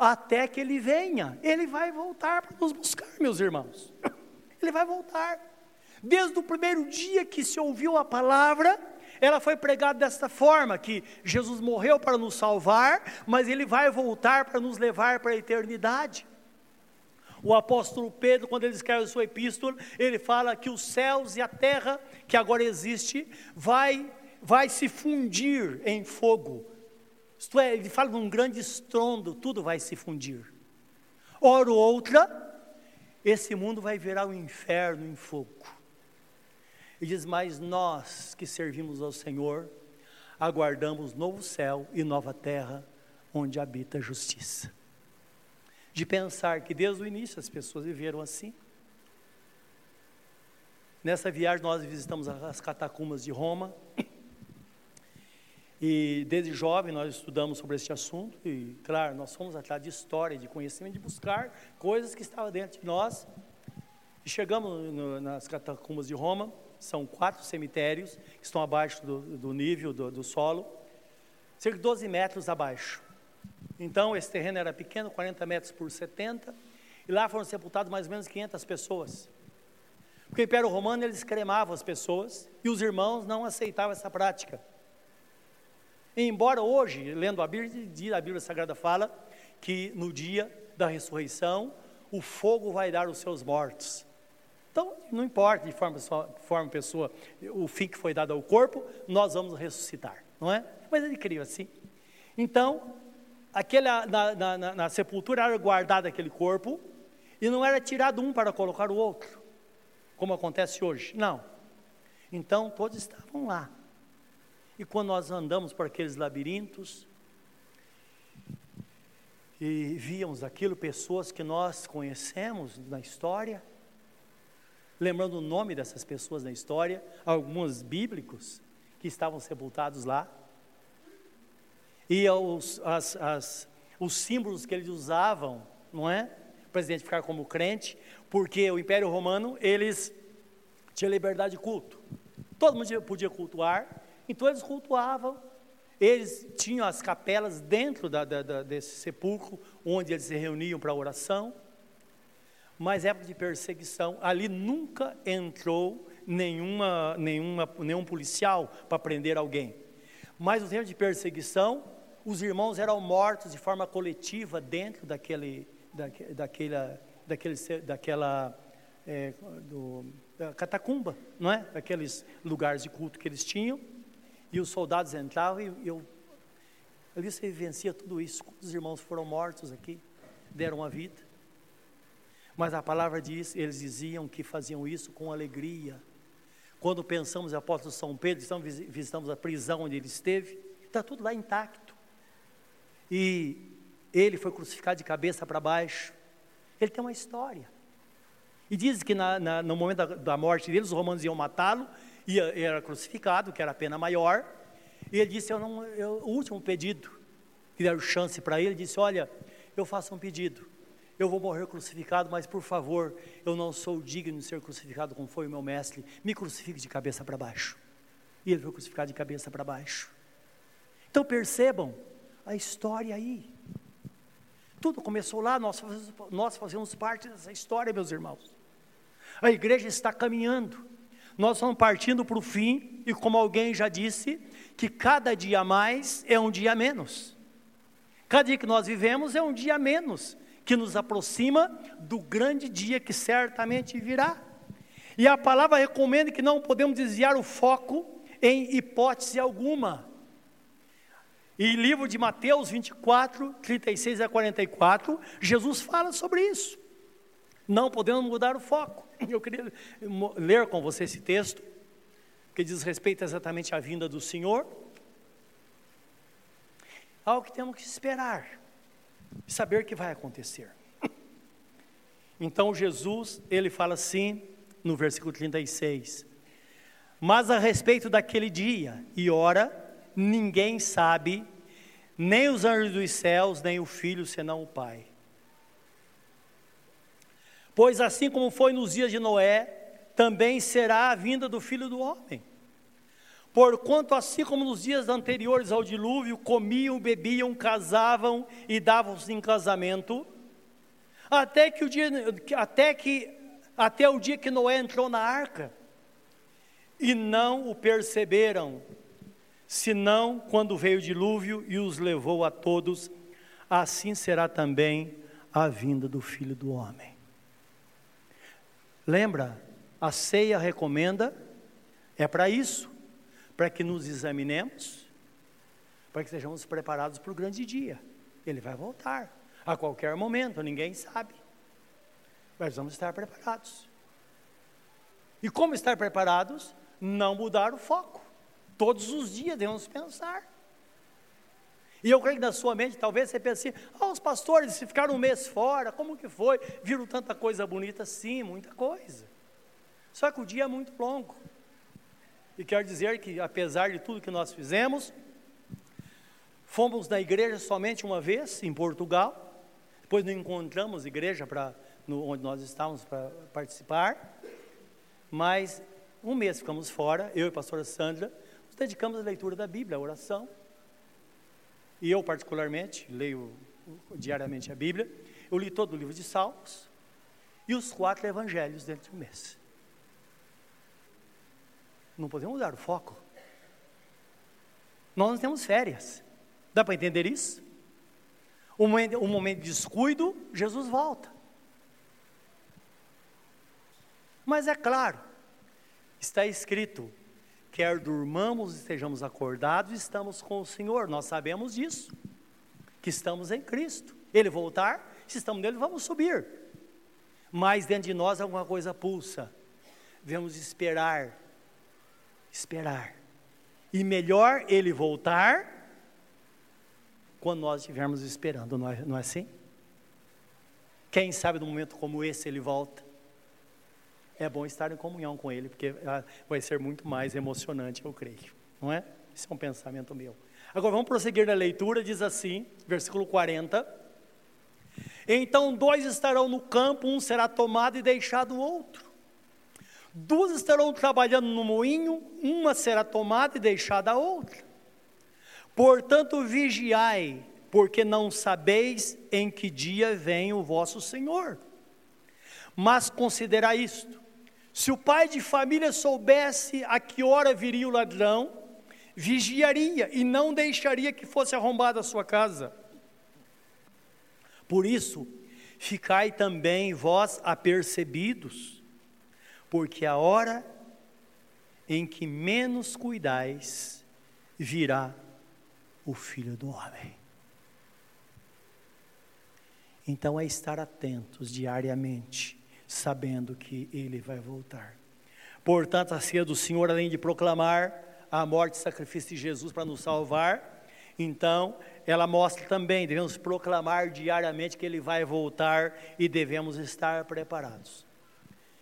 até que ele venha. Ele vai voltar para nos buscar, meus irmãos. Ele vai voltar. Desde o primeiro dia que se ouviu a palavra, ela foi pregada desta forma: que Jesus morreu para nos salvar, mas ele vai voltar para nos levar para a eternidade. O apóstolo Pedro, quando ele escreve a sua epístola, ele fala que os céus e a terra que agora existe vai vai se fundir em fogo. Isto é, ele fala de um grande estrondo, tudo vai se fundir. Ora outra, esse mundo vai virar um inferno em fogo. E diz: Mas nós que servimos ao Senhor, aguardamos novo céu e nova terra, onde habita a justiça. De pensar que desde o início as pessoas viveram assim, Nessa viagem nós visitamos as catacumbas de Roma. E desde jovem nós estudamos sobre este assunto e, claro, nós fomos atrás de história, de conhecimento, de buscar coisas que estavam dentro de nós. E chegamos no, nas catacumbas de Roma, são quatro cemitérios que estão abaixo do, do nível do, do solo, cerca de 12 metros abaixo. Então, esse terreno era pequeno, 40 metros por 70, e lá foram sepultadas mais ou menos 500 pessoas. Porque o Império Romano, eles cremavam as pessoas, e os irmãos não aceitavam essa prática. Embora hoje, lendo a Bíblia, a Bíblia Sagrada fala que no dia da ressurreição, o fogo vai dar os seus mortos. Então, não importa de forma, forma pessoa, o fim que foi dado ao corpo, nós vamos ressuscitar, não é? Mas ele criou assim. Então, aquela, na, na, na, na sepultura era guardado aquele corpo, e não era tirado um para colocar o outro, como acontece hoje. Não. Então, todos estavam lá. E quando nós andamos por aqueles labirintos, e víamos aquilo, pessoas que nós conhecemos na história, lembrando o nome dessas pessoas na história, alguns bíblicos que estavam sepultados lá, e os, as, as, os símbolos que eles usavam, não é? O presidente ficar como crente, porque o Império Romano, eles tinham liberdade de culto. Todo mundo podia cultuar, então eles cultuavam, eles tinham as capelas dentro da, da, da, desse sepulcro, onde eles se reuniam para oração, mas época de perseguição, ali nunca entrou nenhuma, nenhuma, nenhum policial para prender alguém. Mas no tempo de perseguição, os irmãos eram mortos de forma coletiva dentro daquele, daquele, daquela, daquele, daquela é, do, da catacumba, não é? Daqueles lugares de culto que eles tinham. E os soldados entravam e eu, ali você vivencia tudo isso. Quantos irmãos foram mortos aqui, deram a vida? Mas a palavra diz, eles diziam que faziam isso com alegria. Quando pensamos em apóstolo São Pedro, estamos, visitamos a prisão onde ele esteve, está tudo lá intacto. E ele foi crucificado de cabeça para baixo. Ele tem uma história. E diz que na, na, no momento da, da, morte dele, os romanos iam matá-lo, era crucificado, que era a pena maior. E ele disse: eu não, eu, o último pedido, que deram chance para ele, disse: Olha, eu faço um pedido eu vou morrer crucificado, mas por favor, eu não sou digno de ser crucificado como foi o meu mestre, me crucifique de cabeça para baixo. E ele foi crucificado de cabeça para baixo. Então percebam a história aí. Tudo começou lá, nós, nós fazemos parte dessa história, meus irmãos. A igreja está caminhando, nós estamos partindo para o fim, e como alguém já disse, que cada dia mais é um dia menos. Cada dia que nós vivemos é um dia menos que nos aproxima do grande dia que certamente virá. E a palavra recomenda que não podemos desviar o foco em hipótese alguma. E livro de Mateus 24, 36 a 44, Jesus fala sobre isso. Não podemos mudar o foco. *laughs* Eu queria ler com você esse texto, que diz respeito exatamente à vinda do Senhor. Algo que temos que esperar saber o que vai acontecer. *laughs* Então Jesus, ele fala assim no versículo 36: Mas a respeito daquele dia e hora, ninguém sabe, nem os anjos dos céus, nem o filho, senão o Pai. Pois assim como foi nos dias de Noé, também será a vinda do filho do homem. Porquanto, assim como nos dias anteriores ao dilúvio, comiam, bebiam, casavam e davam-se em casamento, até que o dia, até que até o dia que Noé entrou na arca, e não o perceberam, senão quando veio o dilúvio e os levou a todos, assim será também a vinda do Filho do Homem. Lembra, a ceia recomenda, é para isso para que nos examinemos, para que sejamos preparados para o grande dia. Ele vai voltar a qualquer momento, ninguém sabe. Mas vamos estar preparados. E como estar preparados? Não mudar o foco. Todos os dias devemos pensar. E eu creio que na sua mente talvez você pense assim, ah, os pastores ficaram um mês fora, como que foi? Viram tanta coisa bonita? Sim, muita coisa. Só que o dia é muito longo. E quero dizer que, apesar de tudo que nós fizemos, fomos na igreja somente uma vez, em Portugal. Depois não encontramos igreja para onde nós estávamos para participar. Mas um mês ficamos fora, eu e a pastora Sandra, nos dedicamos à leitura da Bíblia, à oração. E eu, particularmente, leio diariamente a Bíblia. Eu li todo o livro de Salmos e os quatro evangelhos dentro de um mês. Não podemos mudar o foco. Nós não temos férias. Dá para entender isso? Um momento, um momento de descuido, Jesus volta. Mas é claro, está escrito: quer durmamos, estejamos acordados, estamos com o Senhor. Nós sabemos disso, que estamos em Cristo. Ele voltar, se estamos nele, vamos subir. Mas dentro de nós alguma coisa pulsa. Devemos esperar, esperar. E melhor ele voltar quando nós estivermos esperando, não é, não é assim? Quem sabe num momento como esse ele volta é bom estar em comunhão com Ele, porque ah, vai ser muito mais emocionante, eu creio. Não é? Esse é um pensamento meu. Agora vamos prosseguir na leitura, diz assim, versículo 40. Então dois estarão no campo, um será tomado e deixado o outro. Duas estarão trabalhando no moinho, uma será tomada e deixada a outra. Portanto, vigiai, porque não sabeis em que dia vem o vosso Senhor. Mas considerai isto: se o pai de família soubesse a que hora viria o ladrão, vigiaria e não deixaria que fosse arrombada a sua casa. Por isso, ficai também vós apercebidos, porque a hora em que menos cuidais, virá o filho do homem. Então é estar atentos diariamente sabendo que ele vai voltar. Portanto, a ceia do Senhor, além de proclamar a morte e sacrifício de Jesus para nos salvar, então ela mostra também, devemos proclamar diariamente que ele vai voltar e devemos estar preparados.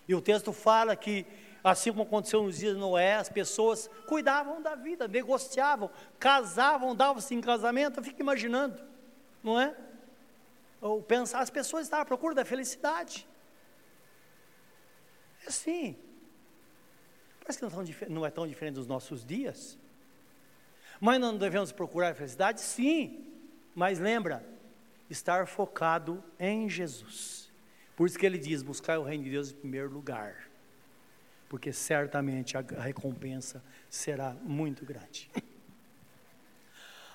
E o texto fala que, assim como aconteceu nos dias de Noé, as pessoas cuidavam da vida, negociavam, casavam, davam-se em casamento. Eu fico imaginando, não é? Ou pensar, as pessoas estavam à procura da felicidade assim. Parece que não, não é tão diferente dos nossos dias. Mas não devemos procurar felicidade? Sim. Mas lembra, estar focado em Jesus. Por isso que ele diz: buscar o reino de Deus em primeiro lugar. Porque certamente a recompensa será muito grande.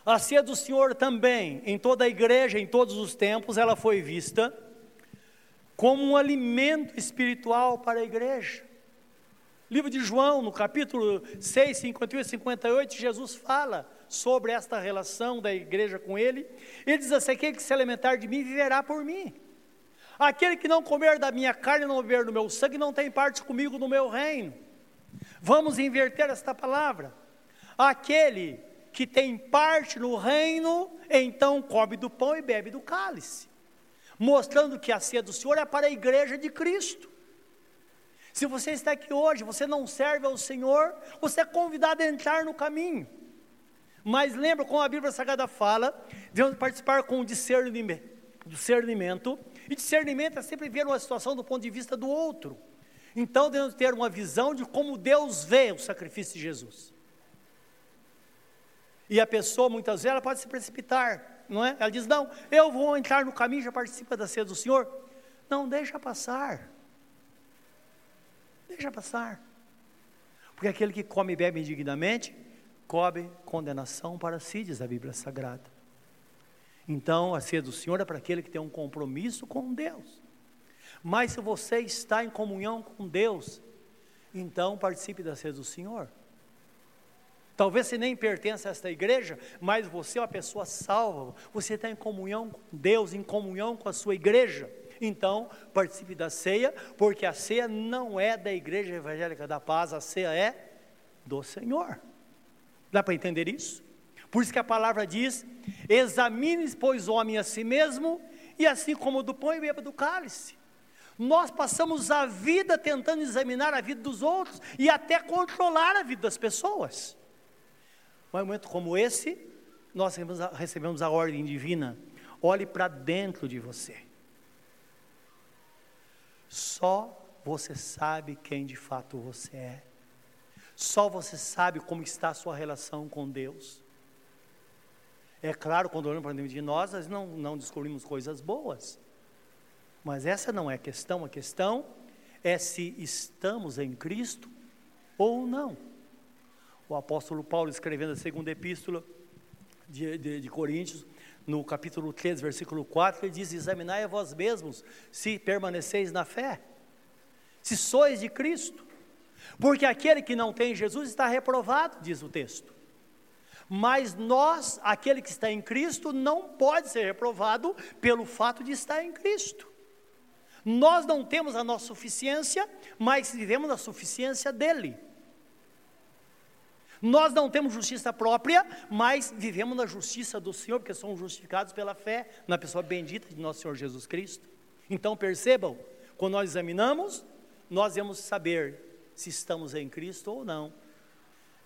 A ceia do Senhor também, em toda a igreja, em todos os tempos, ela foi vista como um alimento espiritual para a igreja. Livro de João, no capítulo 6, 51 e 58, Jesus fala sobre esta relação da igreja com ele. Ele diz assim: aquele que se alimentar de mim viverá por mim. Aquele que não comer da minha carne e não beber do meu sangue não tem parte comigo no meu reino. Vamos inverter esta palavra. Aquele que tem parte no reino, então come do pão e bebe do cálice mostrando que a ceia do Senhor é para a igreja de Cristo. Se você está aqui hoje, você não serve ao Senhor, você é convidado a entrar no caminho. Mas lembra como a Bíblia Sagrada fala, devemos participar com discernimento, discernimento, e discernimento é sempre ver uma situação do ponto de vista do outro. Então devemos ter uma visão de como Deus vê o sacrifício de Jesus. E a pessoa muitas vezes ela pode se precipitar, não é? Ela diz: Não, eu vou entrar no caminho, já participa da ceia do Senhor. Não, deixa passar. Deixa passar. Porque aquele que come e bebe indignamente, come condenação para si, diz a Bíblia Sagrada. Então, a ceia do Senhor é para aquele que tem um compromisso com Deus. Mas se você está em comunhão com Deus, então participe da ceia do Senhor. Talvez você nem pertença a esta igreja, mas você é uma pessoa salva, você está em comunhão com Deus, em comunhão com a sua igreja. Então, participe da ceia, porque a ceia não é da Igreja Evangélica da Paz, a ceia é do Senhor. Dá para entender isso? Por isso que a palavra diz: examine, pois, o homem a si mesmo, e assim como do pão e beba do cálice. Nós passamos a vida tentando examinar a vida dos outros e até controlar a vida das pessoas. Mas um momento como esse, nós recebemos a, recebemos a ordem divina: olhe para dentro de você. Só você sabe quem de fato você é. Só você sabe como está a sua relação com Deus. É claro, quando olhamos para dentro de nós, nós não, não descobrimos coisas boas. Mas essa não é a questão, a questão é se estamos em Cristo ou não. O apóstolo Paulo, escrevendo a segunda epístola de, de, de Coríntios, no capítulo 3, versículo 4, ele diz: Examinai a vós mesmos se permaneceis na fé, se sois de Cristo, porque aquele que não tem Jesus está reprovado, diz o texto. Mas nós, aquele que está em Cristo, não pode ser reprovado pelo fato de estar em Cristo. Nós não temos a nossa suficiência, mas vivemos a suficiência dele. Nós não temos justiça própria, mas vivemos na justiça do Senhor, porque somos justificados pela fé na pessoa bendita de nosso Senhor Jesus Cristo. Então percebam, quando nós examinamos, nós vamos saber se estamos em Cristo ou não.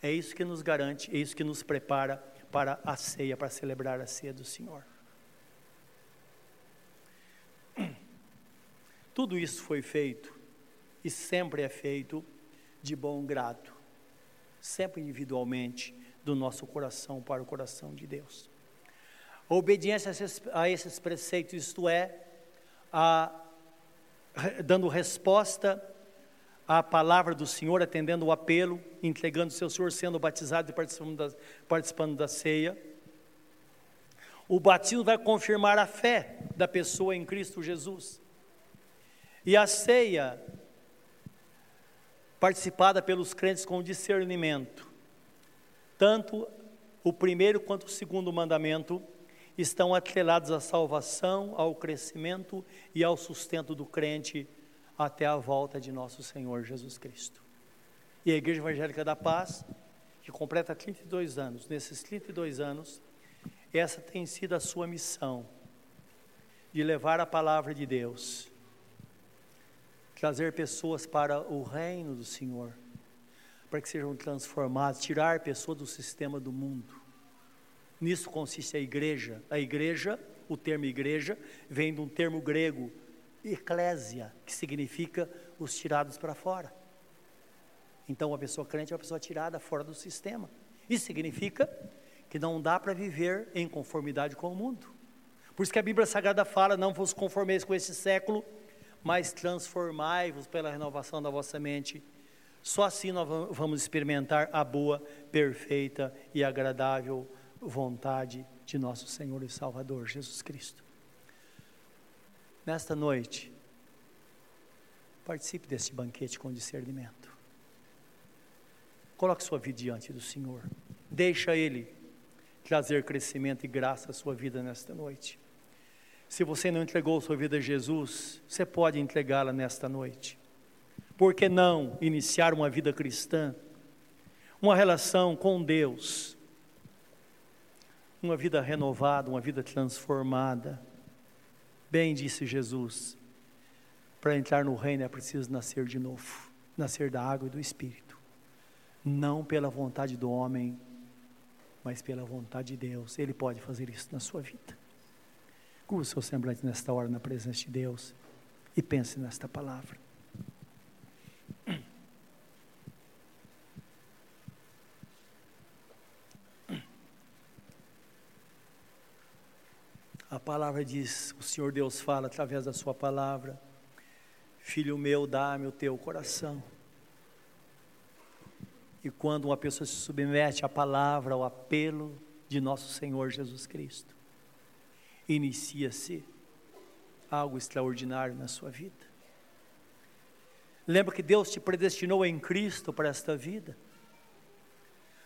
É isso que nos garante, é isso que nos prepara para a ceia, para celebrar a ceia do Senhor. Tudo isso foi feito e sempre é feito de bom grado, sempre individualmente, do nosso coração para o coração de Deus. A obediência a esses, preceitos, isto é, a, dando resposta à palavra do Senhor, atendendo o apelo, entregando seu Senhor, sendo batizado e participando da, participando da ceia. O batismo vai confirmar a fé da pessoa em Cristo Jesus. E a ceia, participada pelos crentes com discernimento, tanto o primeiro quanto o segundo mandamento, estão atrelados à salvação, ao crescimento e ao sustento do crente até a volta de nosso Senhor Jesus Cristo. E a Igreja Evangélica da Paz, que completa 32 anos, nesses 32 anos, essa tem sido a sua missão, de levar a palavra de Deus trazer pessoas para o reino do Senhor, para que sejam transformadas, tirar pessoas do sistema do mundo. Nisso consiste a igreja. A igreja, o termo igreja, vem de um termo grego, eclésia, que significa os tirados para fora. Então, uma pessoa crente é uma pessoa tirada fora do sistema. Isso significa que não dá para viver em conformidade com o mundo. Por isso que a Bíblia Sagrada fala: não vos conformeis com esse século, mas transformai-vos pela renovação da vossa mente. Só assim nós vamos experimentar a boa, perfeita e agradável vontade de nosso Senhor e Salvador Jesus Cristo. Nesta noite, participe deste banquete com discernimento. Coloque sua vida diante do Senhor. Deixa Ele trazer crescimento e graça à sua vida nesta noite. Se você não entregou sua vida a Jesus, você pode entregá-la nesta noite. Por que não iniciar uma vida cristã? Uma relação com Deus. Uma vida renovada, uma vida transformada. Bem disse Jesus: para entrar no reino é preciso nascer de novo nascer da água e do Espírito. Não pela vontade do homem, mas pela vontade de Deus. Ele pode fazer isso na sua vida. Curva o seu semblante nesta hora na presença de Deus e pense nesta palavra. A palavra diz, o Senhor Deus fala através da sua palavra, Filho meu, dá-me o teu coração. E quando uma pessoa se submete à palavra, ao apelo de nosso Senhor Jesus Cristo, inicia-se algo extraordinário na sua vida. Lembra que Deus te predestinou em Cristo para esta vida.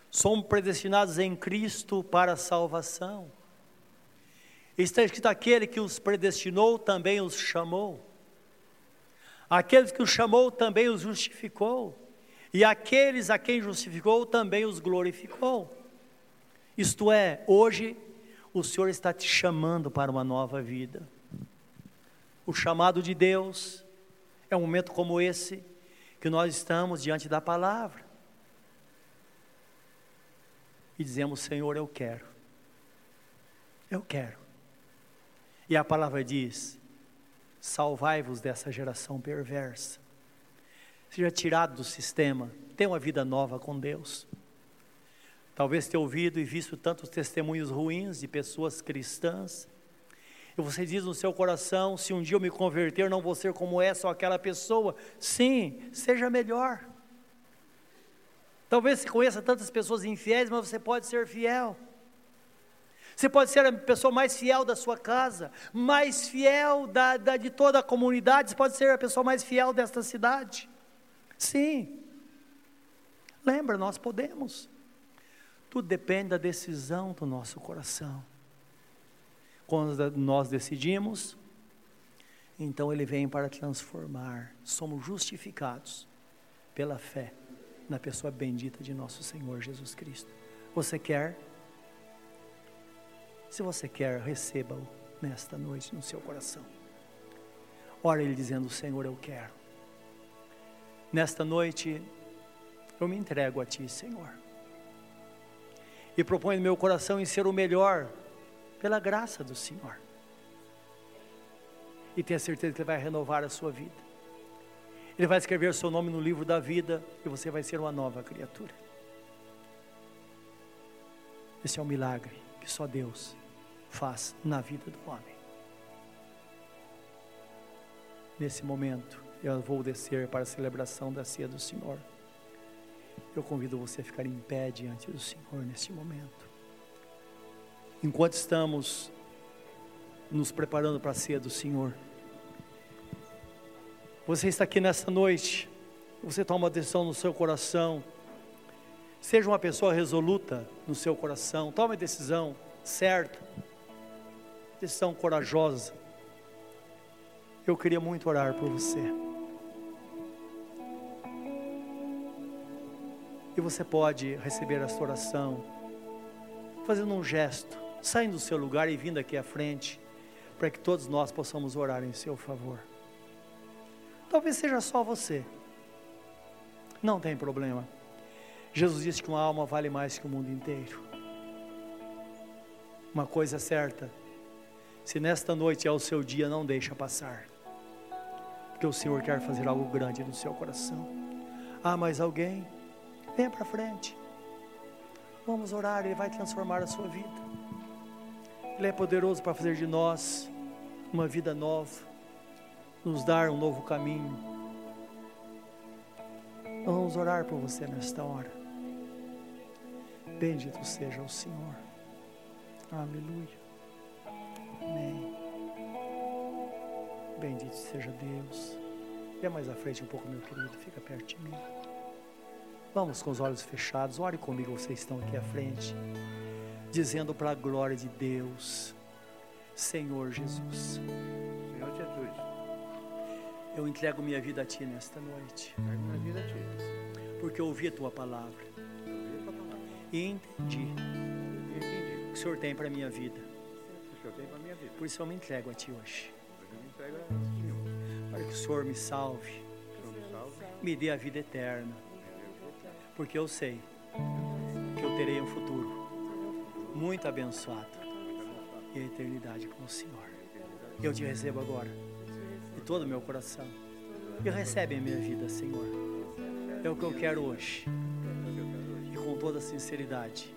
Somos predestinados em Cristo para a salvação. Está escrito: aquele que os predestinou também os chamou. Aqueles que os chamou também os justificou. E aqueles a quem justificou também os glorificou. Isto é, hoje o Senhor está te chamando para uma nova vida. O chamado de Deus É um momento como esse que nós estamos diante da palavra e dizemos: Senhor, eu quero, eu quero. E a palavra diz: salvai-vos dessa geração perversa. Seja tirado do sistema, tenha uma vida nova com Deus. Talvez tenha ouvido e visto tantos testemunhos ruins de pessoas cristãs. E você diz no seu coração: se um dia eu me converter, não vou ser como essa ou aquela pessoa. Sim, seja melhor. Talvez você conheça tantas pessoas infiéis, mas você pode ser fiel. Você pode ser a pessoa mais fiel da sua casa, mais fiel da, da, de toda a comunidade, você pode ser a pessoa mais fiel desta cidade. Sim. Lembra, nós podemos. Tudo depende da decisão do nosso coração. Quando nós decidimos, então Ele vem para transformar. Somos justificados pela fé na pessoa bendita de nosso Senhor Jesus Cristo. Você quer? Se você quer, receba-o nesta noite no seu coração. Ora Ele dizendo: Senhor, eu quero. Nesta noite, eu me entrego a Ti, Senhor e proponho no meu coração em ser o melhor, pela graça do Senhor. E tenha certeza que Ele vai renovar a sua vida. Ele vai escrever o seu nome no livro da vida e você vai ser uma nova criatura. Esse é um milagre que só Deus faz na vida do homem. Nesse momento, eu vou descer para a celebração da ceia do Senhor. Eu convido você a ficar em pé diante do Senhor neste momento. Enquanto estamos nos preparando para a ceia do Senhor, você está aqui nesta noite, você toma uma decisão no seu coração, seja uma pessoa resoluta no seu coração, tome decisão certa, decisão corajosa. Eu queria muito orar por você. Você pode receber essa oração fazendo um gesto, saindo do seu lugar e vindo aqui à frente, para que todos nós possamos orar em seu favor. Talvez seja só você. Não tem problema. Jesus disse que uma alma vale mais que o mundo inteiro. Uma coisa é certa: se nesta noite é o seu dia, não deixa passar, porque o Senhor quer fazer algo grande no seu coração. Ah, mais alguém? Venha para frente. Vamos orar, Ele vai transformar a sua vida. Ele é poderoso para fazer de nós uma vida nova, nos dar um novo caminho. vamos orar por você nesta hora. Bendito seja o Senhor. Aleluia. Amém. Bendito seja Deus. Venha mais à frente um pouco, meu querido. Fica perto de mim. Vamos com os olhos fechados, ore comigo, vocês estão aqui à frente, dizendo para a glória de Deus, Senhor Jesus. Senhor Jesus. Eu entrego minha vida a Ti nesta noite. Minha vida a Ti. Porque eu ouvi a Tua palavra. E entendi. E entendi. O que o Senhor tem para a minha vida. O Senhor tem para minha vida. Por isso eu me entrego a Ti hoje. Eu me entrego. Para que o Senhor me salve. O Senhor me salve. Me dê a vida eterna porque eu sei que eu terei um futuro muito abençoado e a eternidade com o Senhor. Eu te recebo agora, de todo o meu coração. E recebe a minha vida, Senhor. É o que eu quero hoje. E com toda sinceridade,